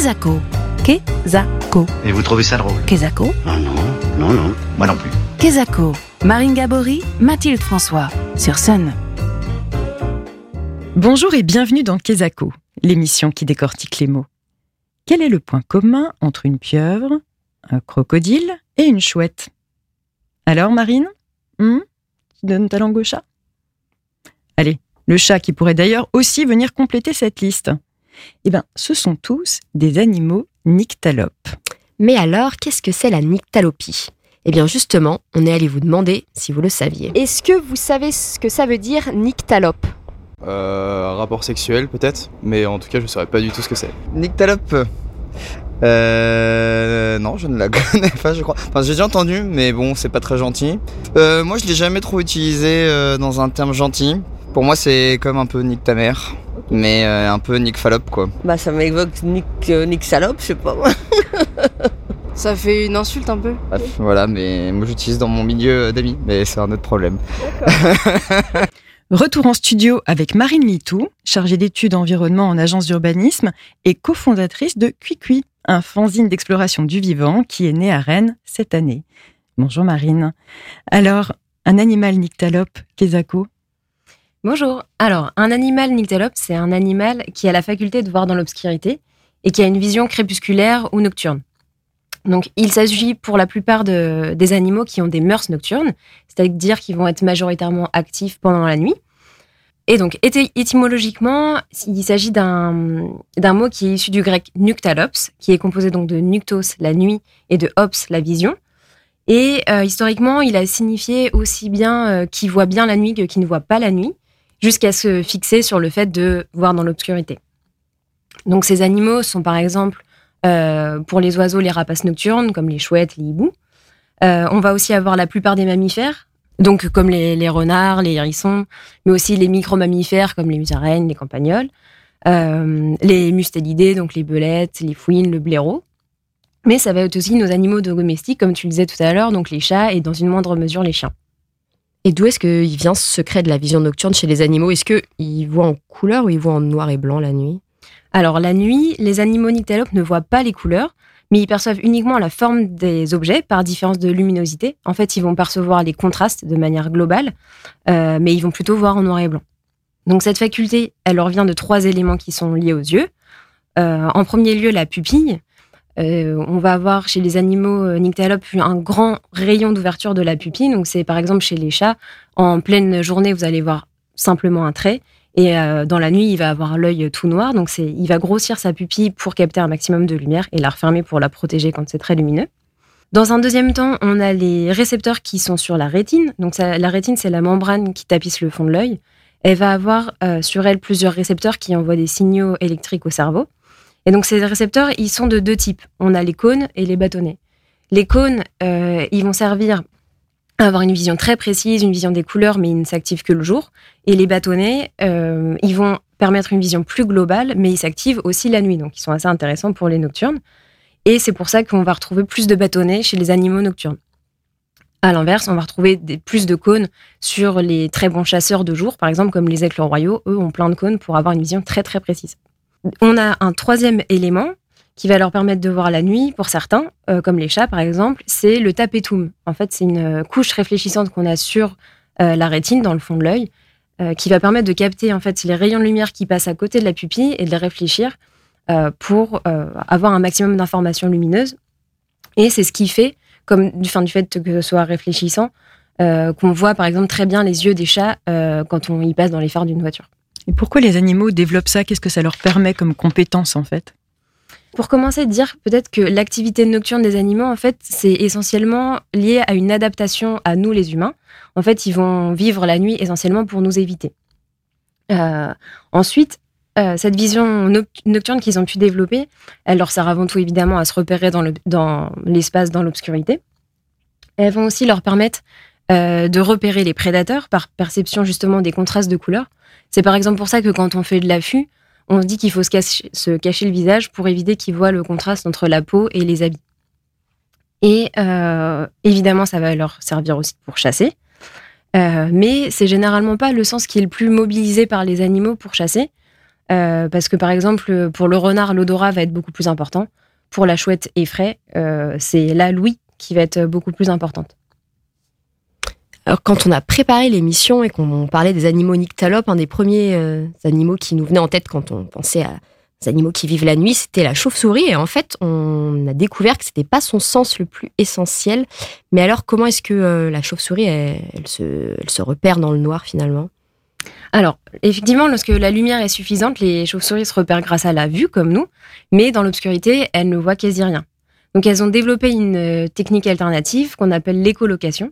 Kezako. Kezako. Et vous trouvez ça drôle Kezako. Ah non, non, non, moi non plus. Kezako. Marine Gabory, Mathilde François. Sur Sun. Bonjour et bienvenue dans Kezako, l'émission qui décortique les mots. Quel est le point commun entre une pieuvre, un crocodile et une chouette? Alors, Marine hmm Tu donnes ta langue au chat? Allez, le chat qui pourrait d'ailleurs aussi venir compléter cette liste. Eh bien, ce sont tous des animaux nyctalopes. Mais alors, qu'est-ce que c'est la nyctalopie? Eh bien justement, on est allé vous demander si vous le saviez. Est-ce que vous savez ce que ça veut dire nyctalope? Euh, un rapport sexuel peut-être, mais en tout cas je saurais pas du tout ce que c'est. Nyctalope? Euh, non, je ne la connais pas, je crois. Enfin, j'ai déjà entendu, mais bon, c'est pas très gentil. Euh, moi, je l'ai jamais trop utilisé euh, dans un terme gentil. Pour moi, c'est comme un peu nique ta mère, mais euh, un peu nique fallope, quoi. Bah ça m'évoque Nick, euh, Nick Salope, je sais pas moi. Ça fait une insulte un peu. Bref, voilà, mais moi, j'utilise dans mon milieu d'amis, mais c'est un autre problème. Retour en studio avec Marine Litou, chargée d'études environnement en agence d'urbanisme et cofondatrice de Cuicui, un fanzine d'exploration du vivant qui est né à Rennes cette année. Bonjour Marine. Alors, un animal nyctalope, Kezako Bonjour. Alors, un animal nyctalope, c'est un animal qui a la faculté de voir dans l'obscurité et qui a une vision crépusculaire ou nocturne. Donc, il s'agit pour la plupart de- des animaux qui ont des mœurs nocturnes, c'est-à-dire qu'ils vont être majoritairement actifs pendant la nuit. Et donc, éty- étymologiquement, il s'agit d'un mot qui est issu du grec noctalops, qui est composé donc de noctos, la nuit, et de ops, la vision. Et euh, historiquement, il a signifié aussi bien euh, qui voit bien la nuit que qui ne voit pas la nuit, jusqu'à se fixer sur le fait de voir dans l'obscurité. Donc ces animaux sont par exemple euh, pour les oiseaux les rapaces nocturnes, comme les chouettes, les hiboux. Euh, on va aussi avoir la plupart des mammifères, donc comme les, les renards, les hérissons, mais aussi les micro-mammifères comme les musaraignes, les campagnols, euh, les mustélidés, donc les belettes, les fouines, le blaireau. Mais ça va être aussi nos animaux domestiques, comme tu le disais tout à l'heure, donc les chats et dans une moindre mesure les chiens. Et d'où est-ce qu'il vient ce secret de la vision nocturne chez les animaux? Est-ce qu'ils voient en couleur ou ils voient en noir et blanc la nuit? Alors la nuit, les animaux nyctalopes ne voient pas les couleurs, mais ils perçoivent uniquement la forme des objets par différence de luminosité. En fait, ils vont percevoir les contrastes de manière globale, euh, mais ils vont plutôt voir en noir et blanc. Donc cette faculté, elle leur vient de trois éléments qui sont liés aux yeux. Euh, en premier lieu, la pupille. Euh, on va avoir chez les animaux euh, nyctalopes un grand rayon d'ouverture de la pupille. Donc c'est par exemple chez les chats, en pleine journée, vous allez voir simplement un trait. Et euh, dans la nuit, il va avoir l'œil tout noir, donc il va grossir sa pupille pour capter un maximum de lumière et la refermer pour la protéger quand c'est très lumineux. Dans un deuxième temps, on a les récepteurs qui sont sur la rétine. Donc la rétine, c'est la membrane qui tapisse le fond de l'œil. Elle va avoir sur elle plusieurs récepteurs qui envoient des signaux électriques au cerveau. Et donc ces récepteurs, ils sont de deux types. On a les cônes et les bâtonnets. Les cônes, euh, ils vont servir à avoir une vision très précise, une vision des couleurs, mais ils ne s'activent que le jour. Et les bâtonnets, euh, ils vont permettre une vision plus globale, mais ils s'activent aussi la nuit, donc ils sont assez intéressants pour les nocturnes. Et c'est pour ça qu'on va retrouver plus de bâtonnets chez les animaux nocturnes. À l'inverse, on va retrouver des, plus de cônes sur les très bons chasseurs de jour, par exemple comme les aigles royaux, eux ont plein de cônes pour avoir une vision très très précise. On a un troisième élément qui va leur permettre de voir la nuit pour certains, euh, comme les chats par exemple, c'est le tapetum. En fait, c'est une couche réfléchissante qu'on a sur euh, la rétine, dans le fond de l'œil, euh, qui va permettre de capter en fait les rayons de lumière qui passent à côté de la pupille et de les réfléchir pour avoir un maximum d'informations lumineuses. Et c'est ce qui fait, comme du, du fait que ce soit réfléchissant, qu'on voit par exemple très bien les yeux des chats quand on y passe dans les phares d'une voiture. Et pourquoi les animaux développent ça? Qu'est-ce que ça leur permet comme compétence en fait? Pour commencer, dire peut-être que l'activité nocturne des animaux, en fait, c'est essentiellement lié à une adaptation à nous les humains. En fait, ils vont vivre la nuit essentiellement pour nous éviter. Euh, ensuite, euh, cette vision noc- nocturne qu'ils ont pu développer, elle leur sert avant tout évidemment à se repérer dans l'espace, dans l'obscurité. Elles vont aussi leur permettre euh, de repérer les prédateurs par perception justement des contrastes de couleurs. C'est par exemple pour ça que quand on fait de l'affût, on se dit qu'il faut se cacher, le visage pour éviter qu'ils voient le contraste entre la peau et les habits. Et euh, évidemment, ça va leur servir aussi pour chasser. Euh, mais c'est généralement pas le sens qui est le plus mobilisé par les animaux pour chasser. Euh, parce que par exemple, pour le renard, l'odorat va être beaucoup plus important. Pour la chouette effraie, euh, c'est la louis qui va être beaucoup plus importante. Alors, quand on a préparé l'émission et qu'on parlait des animaux nyctalopes, un des premiers euh, animaux qui nous venait en tête quand on pensait à des animaux qui vivent la nuit, c'était la chauve-souris. Et en fait, on a découvert que c'était pas son sens le plus essentiel. Mais alors, comment est-ce que euh, la chauve-souris, elle, se, repère dans le noir finalement? Alors, effectivement, lorsque la lumière est suffisante, les chauves-souris se repèrent grâce à la vue, comme nous, mais dans l'obscurité, elles ne voient quasi rien. Donc, elles ont développé une euh, technique alternative qu'on appelle l'écolocation.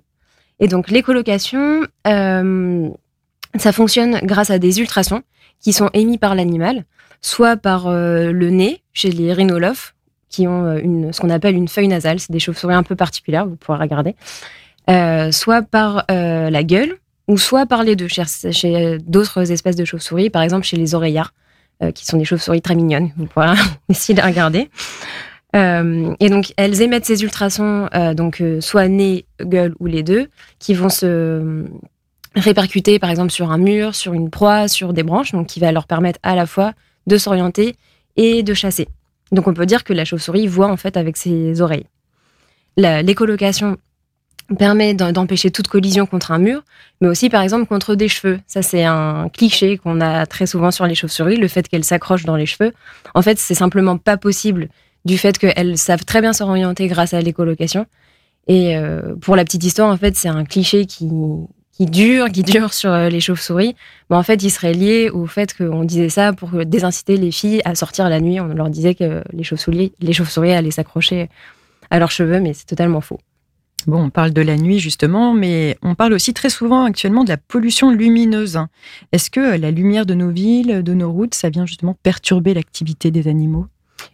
Et donc, l'écolocation, euh, ça fonctionne grâce à des ultrasons qui sont émis par l'animal, soit par euh, le nez, chez les rhinolophes, qui ont euh, une, ce qu'on appelle une feuille nasale, c'est des chauves-souris un peu particulières, vous pourrez regarder, soit par la gueule, ou soit par les deux, chez, chez d'autres espèces de chauves-souris, par exemple chez les oreillards, qui sont des chauves-souris très mignonnes, vous pourrez essayer de les regarder. Euh, et donc, elles émettent ces ultrasons, euh, donc euh, soit nez, gueule ou les deux, qui vont se répercuter, par exemple, sur un mur, sur une proie, sur des branches, donc qui va leur permettre à la fois de s'orienter et de chasser. Donc, on peut dire que la chauve-souris voit en fait avec ses oreilles. L'écolocation permet d'empêcher toute collision contre un mur, mais aussi, par exemple, contre des cheveux. Ça, c'est un cliché qu'on a très souvent sur les chauves-souris, le fait qu'elles s'accrochent dans les cheveux. En fait, c'est simplement pas possible du fait qu'elles savent très bien s'orienter grâce à l'écolocation. Et euh, pour la petite histoire, en fait, c'est un cliché qui, dure, qui dure sur euh, les chauves-souris. Mais en fait, il serait lié au fait qu'on disait ça pour désinciter les filles à sortir la nuit. On leur disait que les chauves-souris, les chauves-souris allaient s'accrocher à leurs cheveux, mais c'est totalement faux. Bon, on parle de la nuit justement, mais on parle aussi très souvent actuellement de la pollution lumineuse. Est-ce que la lumière de nos villes, de nos routes, ça vient justement perturber l'activité des animaux?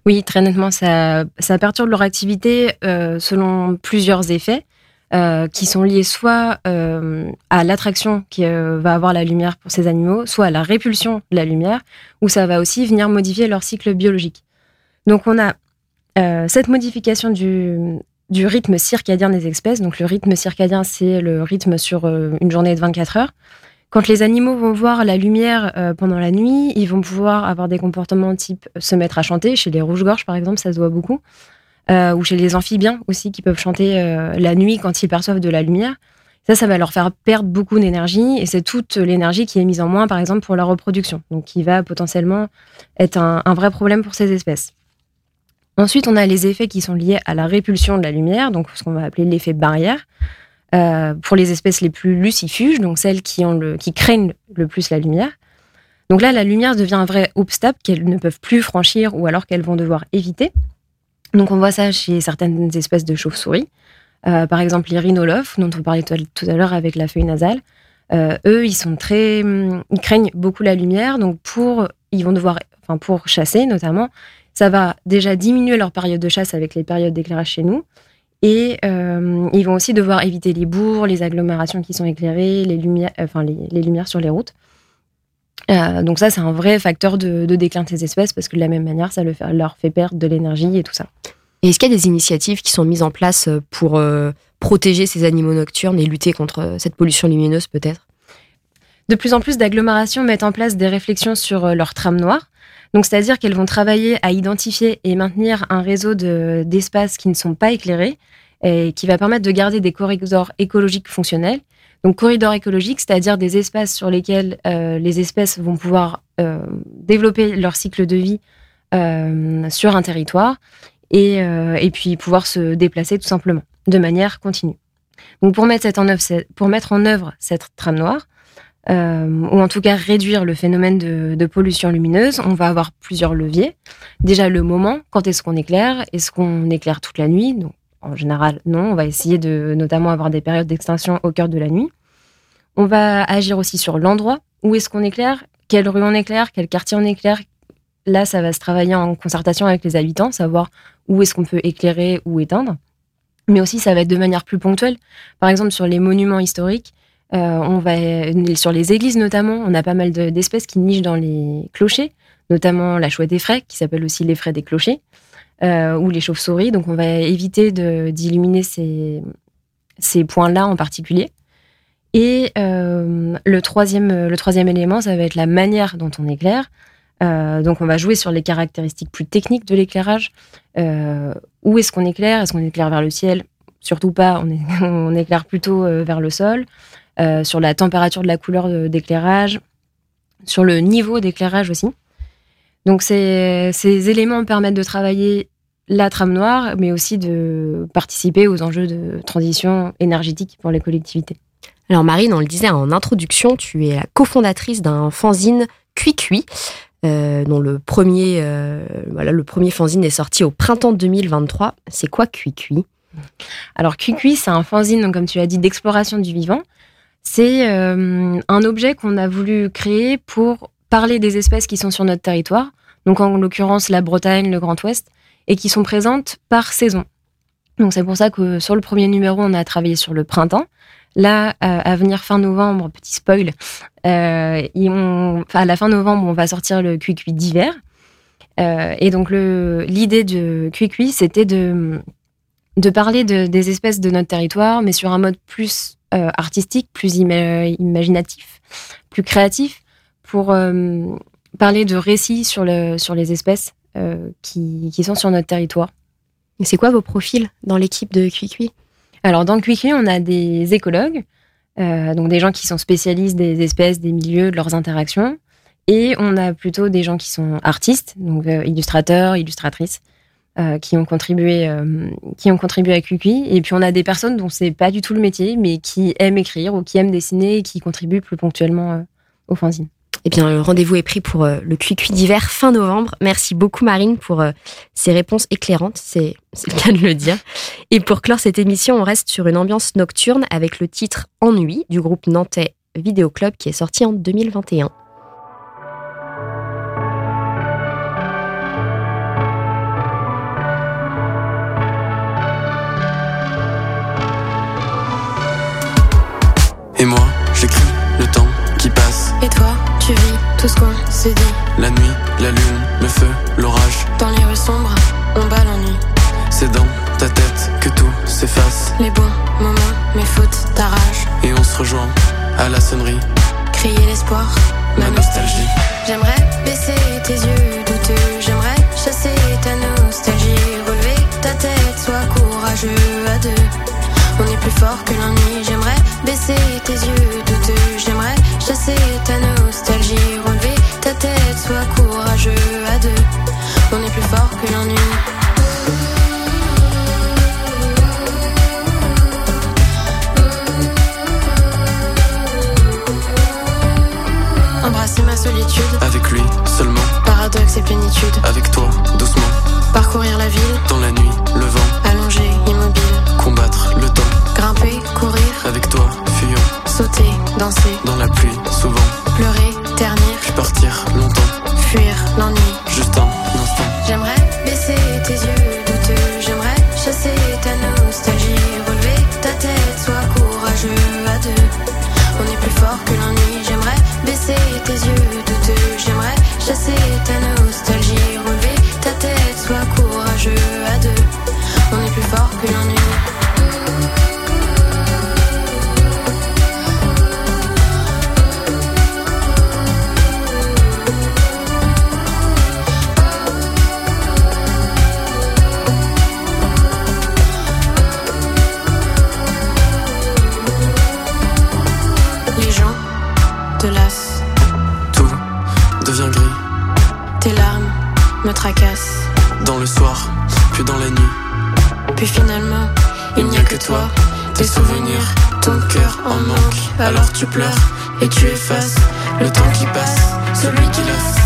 Oui, très nettement, ça, perturbe leur activité euh, selon plusieurs effets euh, qui sont liés soit euh, à l'attraction que va avoir la lumière pour ces animaux, soit à la répulsion de la lumière, ou ça va aussi venir modifier leur cycle biologique. Donc on a cette modification du, du rythme circadien des espèces. Donc le rythme circadien, c'est le rythme sur une journée de 24 heures. Quand les animaux vont voir la lumière euh, pendant la nuit, ils vont pouvoir avoir des comportements type se mettre à chanter. Chez les rouges-gorges, par exemple, ça se voit beaucoup. Euh, ou chez les amphibiens aussi, qui peuvent chanter euh, la nuit quand ils perçoivent de la lumière. Ça, ça va leur faire perdre beaucoup d'énergie. Et c'est toute l'énergie qui est mise en moins, par exemple, pour la reproduction. Donc, qui va potentiellement être un, un vrai problème pour ces espèces. Ensuite, on a les effets qui sont liés à la répulsion de la lumière, donc ce qu'on va appeler l'effet barrière. Euh, pour les espèces les plus lucifuges, donc celles qui, craignent le plus la lumière. Donc là, la lumière devient un vrai obstacle qu'elles ne peuvent plus franchir ou alors qu'elles vont devoir éviter. Donc on voit ça chez certaines espèces de chauves-souris. Euh, par exemple, les rhinolophes, dont on parlait tout à- tout à l'heure avec la feuille nasale. Euh, eux, ils sont très, hum, ils craignent beaucoup la lumière, donc pour, ils vont devoir, enfin pour chasser notamment, ça va déjà diminuer leur période de chasse avec les périodes d'éclairage chez nous. Et euh, ils vont aussi devoir éviter les bourgs, les agglomérations qui sont éclairées, les lumières, enfin les, les lumières sur les routes. Euh, donc ça, c'est un vrai facteur de, de déclin de ces espèces parce que de la même manière, ça leur fait perdre de l'énergie et tout ça. Et est-ce qu'il y a des initiatives qui sont mises en place euh, pour euh, protéger ces animaux nocturnes et lutter contre euh, cette pollution lumineuse peut-être? De plus en plus d'agglomérations mettent en place des réflexions sur euh, leur trame noire. Donc, c'est-à-dire qu'elles vont travailler à identifier et maintenir un réseau de- d'espaces qui ne sont pas éclairés et qui va permettre de garder des corridors écologiques fonctionnels. Donc, corridors écologiques, c'est-à-dire des espaces sur lesquels euh, les espèces vont pouvoir euh, développer leur cycle de vie euh, sur un territoire et, et puis pouvoir se déplacer tout simplement de manière continue. Donc, pour mettre, cette en œuvre, pour mettre en œuvre cette trame noire, euh, ou en tout cas réduire le phénomène de, de pollution lumineuse, on va avoir plusieurs leviers. Déjà le moment, quand est-ce qu'on éclaire? Est-ce qu'on éclaire toute la nuit? Donc, En général, non. On va essayer de notamment avoir des périodes d'extinction au cœur de la nuit. On va agir aussi sur l'endroit. Où est-ce qu'on éclaire? Quelle rue on éclaire? Quel quartier on éclaire? Là, ça va se travailler en concertation avec les habitants, savoir où est-ce qu'on peut éclairer ou éteindre. Mais aussi, ça va être de manière plus ponctuelle. Par exemple, sur les monuments historiques, on va sur les églises notamment, on a pas mal de- d'espèces qui nichent dans les clochers, notamment la chouette effraie, qui s'appelle aussi l'effraie des clochers, euh, ou les chauves-souris. Donc on va éviter d'illuminer ces, points-là en particulier. Et euh, le, troisième, élément, ça va être la manière dont on éclaire. Euh, donc on va jouer sur les caractéristiques plus techniques de l'éclairage. Euh, où est-ce qu'on éclaire? Est-ce qu'on éclaire vers le ciel? Surtout pas, on, éclaire plutôt euh, vers le sol. Euh, sur la température de la couleur d'éclairage, sur le niveau d'éclairage aussi. Donc ces, ces éléments permettent de travailler la trame noire, mais aussi de participer aux enjeux de transition énergétique pour les collectivités. Alors Marine, on le disait en introduction, tu es la cofondatrice d'un fanzine Cuicui, euh, dont le premier, euh, voilà, le premier fanzine est sorti au printemps 2023. C'est quoi Cuicui Alors QQI, c'est un fanzine, donc, comme tu as dit, d'exploration du vivant. C'est euh, un objet qu'on a voulu créer pour parler des espèces qui sont sur notre territoire, donc en l'occurrence la Bretagne, le Grand Ouest, et qui sont présentes par saison. Donc c'est pour ça que sur le premier numéro, on a travaillé sur le printemps. Là, euh, à venir fin novembre, petit spoil, euh, à la fin novembre, on va sortir le QQI d'hiver. Et donc l'idée de QQI, c'était de parler de- des espèces de notre territoire, mais sur un mode plus euh, artistique, plus ima- imaginatif, plus créatif, pour euh, parler de récits sur, le, sur les espèces euh, qui, qui sont sur notre territoire. C'est quoi vos profils dans l'équipe de Cuicui Alors, dans QQ, on a des écologues, euh, donc des gens qui sont spécialistes des espèces, des milieux, de leurs interactions. Et on a plutôt des gens qui sont artistes, donc illustrateurs, illustratrices, euh, qui ont contribué, euh, qui ont contribué à QQ. Et puis on a des personnes dont c'est pas du tout le métier, mais qui aiment écrire ou qui aiment dessiner et qui contribuent plus ponctuellement euh, au fanzine. Eh bien, le rendez-vous est pris pour euh, le Cuicui d'hiver fin novembre. Merci beaucoup Marine pour euh, ces réponses éclairantes, c'est le cas de le dire. Et pour clore cette émission, on reste sur une ambiance nocturne avec le titre Ennui du groupe nantais Vidéo Club qui est sorti en 2021. À la sonnerie. Crier l'espoir, Ma nostalgie. J'aimerais baisser tes yeux douteux. J'aimerais chasser ta nostalgie. Relever ta tête, sois courageux à deux. On est plus fort que l'ennui. J'aimerais baisser tes yeux douteux. J'aimerais chasser ta nostalgie. Relever ta tête, sois courageux à deux. On est plus fort que l'ennui. Solitude, Avec lui, seulement. paradoxe et plénitude. Avec toi, doucement. Parcourir la ville, Dans la nuit, le vent. allongé, immobile. Combattre le temps. Grimper, courir, Avec toi, fuyant. sauter, danser, Dans la pluie, souvent. pleurer, ternir, Puis partir longtemps. fuir l'ennui. Juste un instant. J'aimerais baisser tes yeux douteux, j'aimerais chasser ta nostalgie, relever ta tête, sois courageux à deux. On est plus fort que l'ennui, j'aimerais baisser tes yeux te Tout devient gris. tes larmes me tracassent. Dans le soir, puis dans la nuit. Puis finalement, il n'y a que toi, tes souvenirs, ton cœur en manque. Alors tu pleures et tu effaces le temps qui passe, celui qui laisse.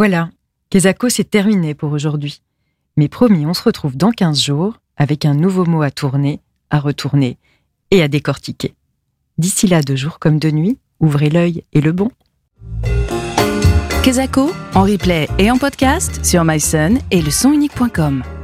Voilà, Kezako, c'est terminé pour aujourd'hui. Mais promis, on se retrouve dans 15 jours avec un nouveau mot à tourner, à retourner et à décortiquer. D'ici là, de jour comme de nuit, ouvrez l'œil et le bon. Kezako, en replay et en podcast sur myson et le.